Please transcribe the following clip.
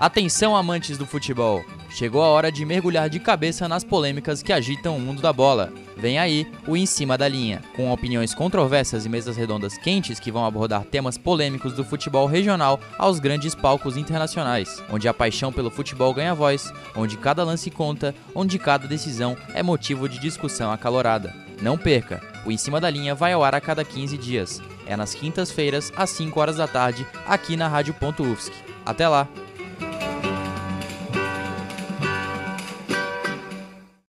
Atenção, amantes do futebol! Chegou a hora de mergulhar de cabeça nas polêmicas que agitam o mundo da bola. Vem aí o Em Cima da Linha, com opiniões controversas e mesas redondas quentes que vão abordar temas polêmicos do futebol regional aos grandes palcos internacionais, onde a paixão pelo futebol ganha voz, onde cada lance conta, onde cada decisão é motivo de discussão acalorada. Não perca! O Em Cima da Linha vai ao ar a cada 15 dias. É nas quintas-feiras, às 5 horas da tarde, aqui na Rádio.UFSC. Até lá!